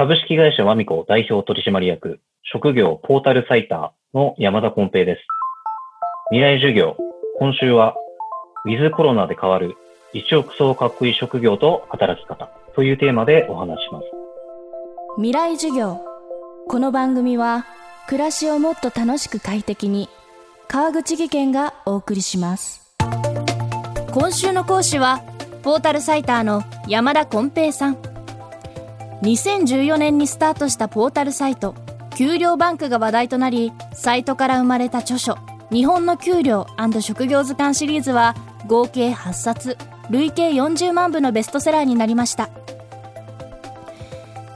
株式会社ワミコ代表取締役、職業ポータルサイターの山田根平です。未来授業、今週は、ウィズコロナで変わる一億総かっこいい職業と働き方というテーマでお話します。未来授業。この番組は、暮らしをもっと楽しく快適に、川口義賢がお送りします。今週の講師は、ポータルサイターの山田根平さん。2014年にスタートしたポータルサイト、給料バンクが話題となり、サイトから生まれた著書、日本の給料職業図鑑シリーズは、合計8冊、累計40万部のベストセラーになりました。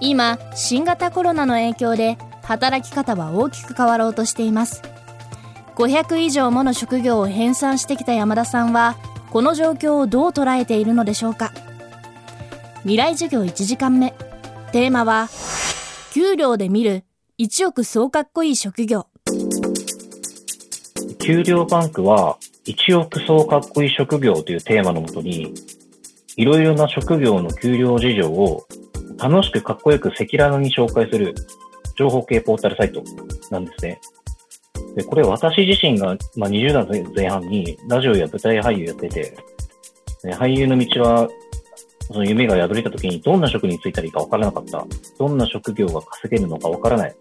今、新型コロナの影響で、働き方は大きく変わろうとしています。500以上もの職業を編纂してきた山田さんは、この状況をどう捉えているのでしょうか未来授業1時間目テーマは給料で見る1億総かっこいい職業給料バンクは1億総かっこいい職業というテーマのもとにいろいろな職業の給料事情を楽しくかっこよく赤裸々に紹介する情報系ポータルサイトなんですね。で、これ私自身が、まあ、20代前半にラジオや舞台俳優やってて、俳優の道は、その夢が宿れた時にどんな職に就いたらいいか分からなかった。どんな職業が稼げるのか分からない。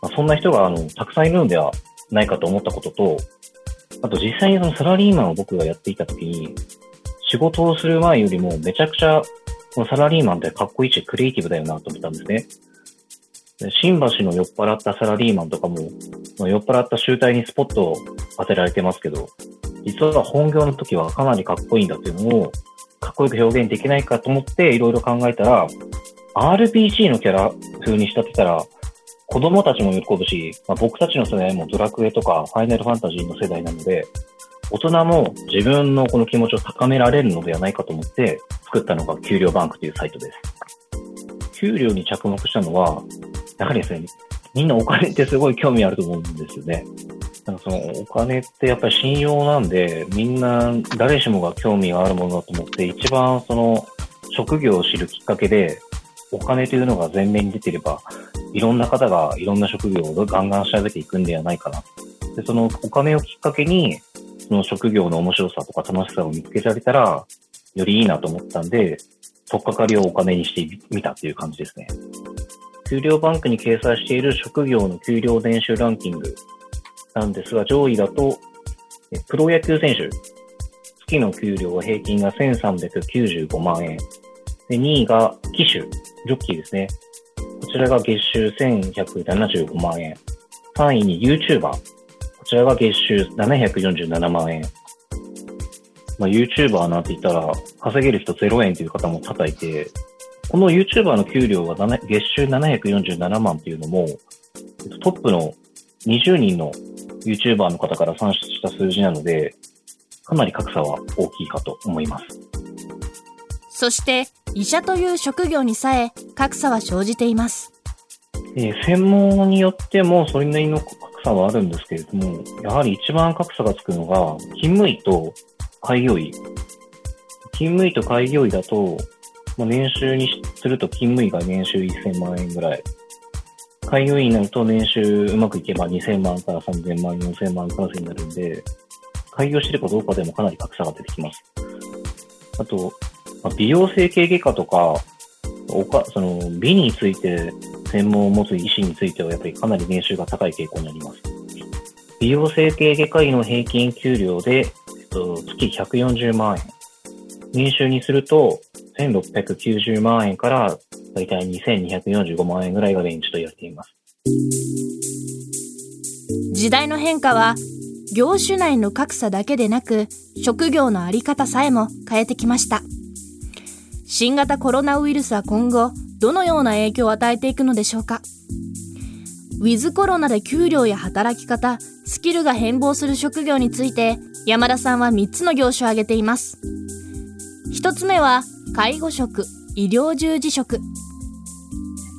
まあ、そんな人が、あの、たくさんいるのではないかと思ったことと、あと実際にそのサラリーマンを僕がやっていた時に、仕事をする前よりもめちゃくちゃ、このサラリーマンってかっこいいしクリエイティブだよなと思ったんですね。新橋の酔っ払ったサラリーマンとかも、酔っ払った集体にスポットを当てられてますけど、実は本業の時はかなりかっこいいんだっていうのを、かっこよく表現できないかと思っていろいろ考えたら、RPG のキャラ風に仕立てたら、子供たちも喜ぶし、まあ、僕たちの世代もドラクエとかファイナルファンタジーの世代なので、大人も自分のこの気持ちを高められるのではないかと思って作ったのが給料バンクというサイトです。給料に着目したのは、やはりですね、みんなお金ってすごい興味あると思うんですよね。なんかそのお金ってやっぱり信用なんで、みんな誰しもが興味があるものだと思って、一番その職業を知るきっかけで、お金というのが前面に出てれば、いろんな方がいろんな職業をガンガン調べていくんではないかな。で、そのお金をきっかけに、その職業の面白さとか楽しさを見つけられたら、よりいいなと思ったんで、とっかかりをお金にしてみたっていう感じですね。給料バンクに掲載している職業の給料年収ランキングなんですが、上位だと、プロ野球選手、月の給料は平均が1395万円。で2位が機種、ジョッキーですね。こちらが月収1175万円。3位に YouTuber。こちらが月収747万円。まあ、YouTuber なんて言ったら、稼げる人0円という方も叩いて、この YouTuber の給料が月収747万っていうのも、トップの20人の YouTuber の方から算出した数字なので、かなり格差は大きいかと思います。そして、医者という職業にさえ格差は生じています。えー、専門によってもそれなりの格差はあるんですけれども、やはり一番格差がつくのが、勤務医と開業医。勤務医と開業医だと、まあ、年収にすると勤務医が年収1000万円ぐらい。開業医になると年収うまくいけば2000万から3000万、4000万クラスになるんで、開業してるかどうかでもかなり格差が出てきます。あと、まあ、美容整形外科とか、おかその美について専門を持つ医師についてはやっぱりかなり年収が高い傾向になります。美容整形外科医の平均給料で、えっと、月140万円。年収にすると、1690万円からだいたい2245万円ぐらいがレンジと言われています。時代の変化は業種内の格差だけでなく職業のあり方さえも変えてきました。新型コロナウイルスは今後どのような影響を与えていくのでしょうかウィズコロナで給料や働き方、スキルが変貌する職業について山田さんは3つの業種を挙げています。1つ目は介護職、医療従事職。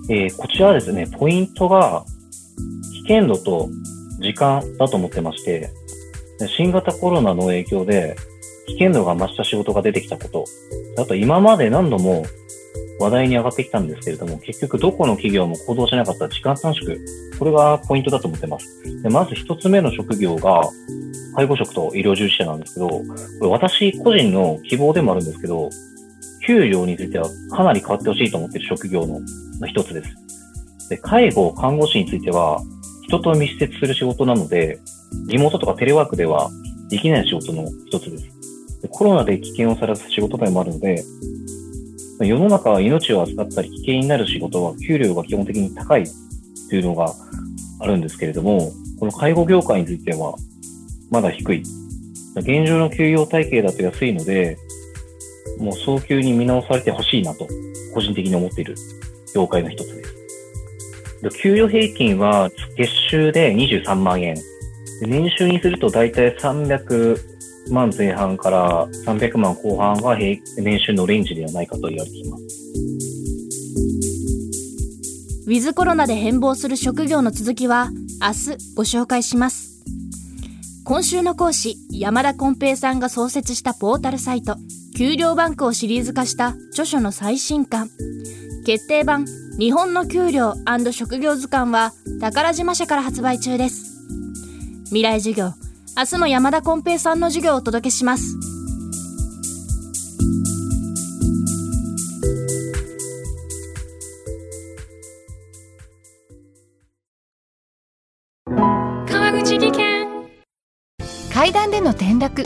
えー、こちらはですね、ポイントが危険度と時間だと思ってまして、新型コロナの影響で危険度が増した仕事が出てきたこと、あと今まで何度も話題に上がってきたんですけれども、結局どこの企業も行動しなかった時間短縮。これがポイントだと思ってます。でまず一つ目の職業が、介護職と医療従事者なんですけど、これ私個人の希望でもあるんですけど、給料についてはかなり変わってほしいと思っている職業の一つです。で介護、看護師については、人と密接する仕事なので、リモートとかテレワークではできない仕事の一つです。でコロナで危険をさらす仕事でもあるので、世の中は命を扱ったり危険になる仕事は給料が基本的に高いというのがあるんですけれども、この介護業界についてはまだ低い。現状の給与体系だと安いので、もう早急に見直されてほしいなと、個人的に思っている業界の一つです。給与平均は月収で23万円。年収にすると大体300万前半から300万後半が年収のレンジではないかと言われています。ウィズコロナで変貌する職業の続きは明日ご紹介します。今週の講師、山田金平さんが創設したポータルサイト、給料バンクをシリーズ化した著書の最新刊。決定版、日本の給料職業図鑑は宝島社から発売中です。未来授業、明日も山田金平さんの授業をお届けします。川口技研階段での転落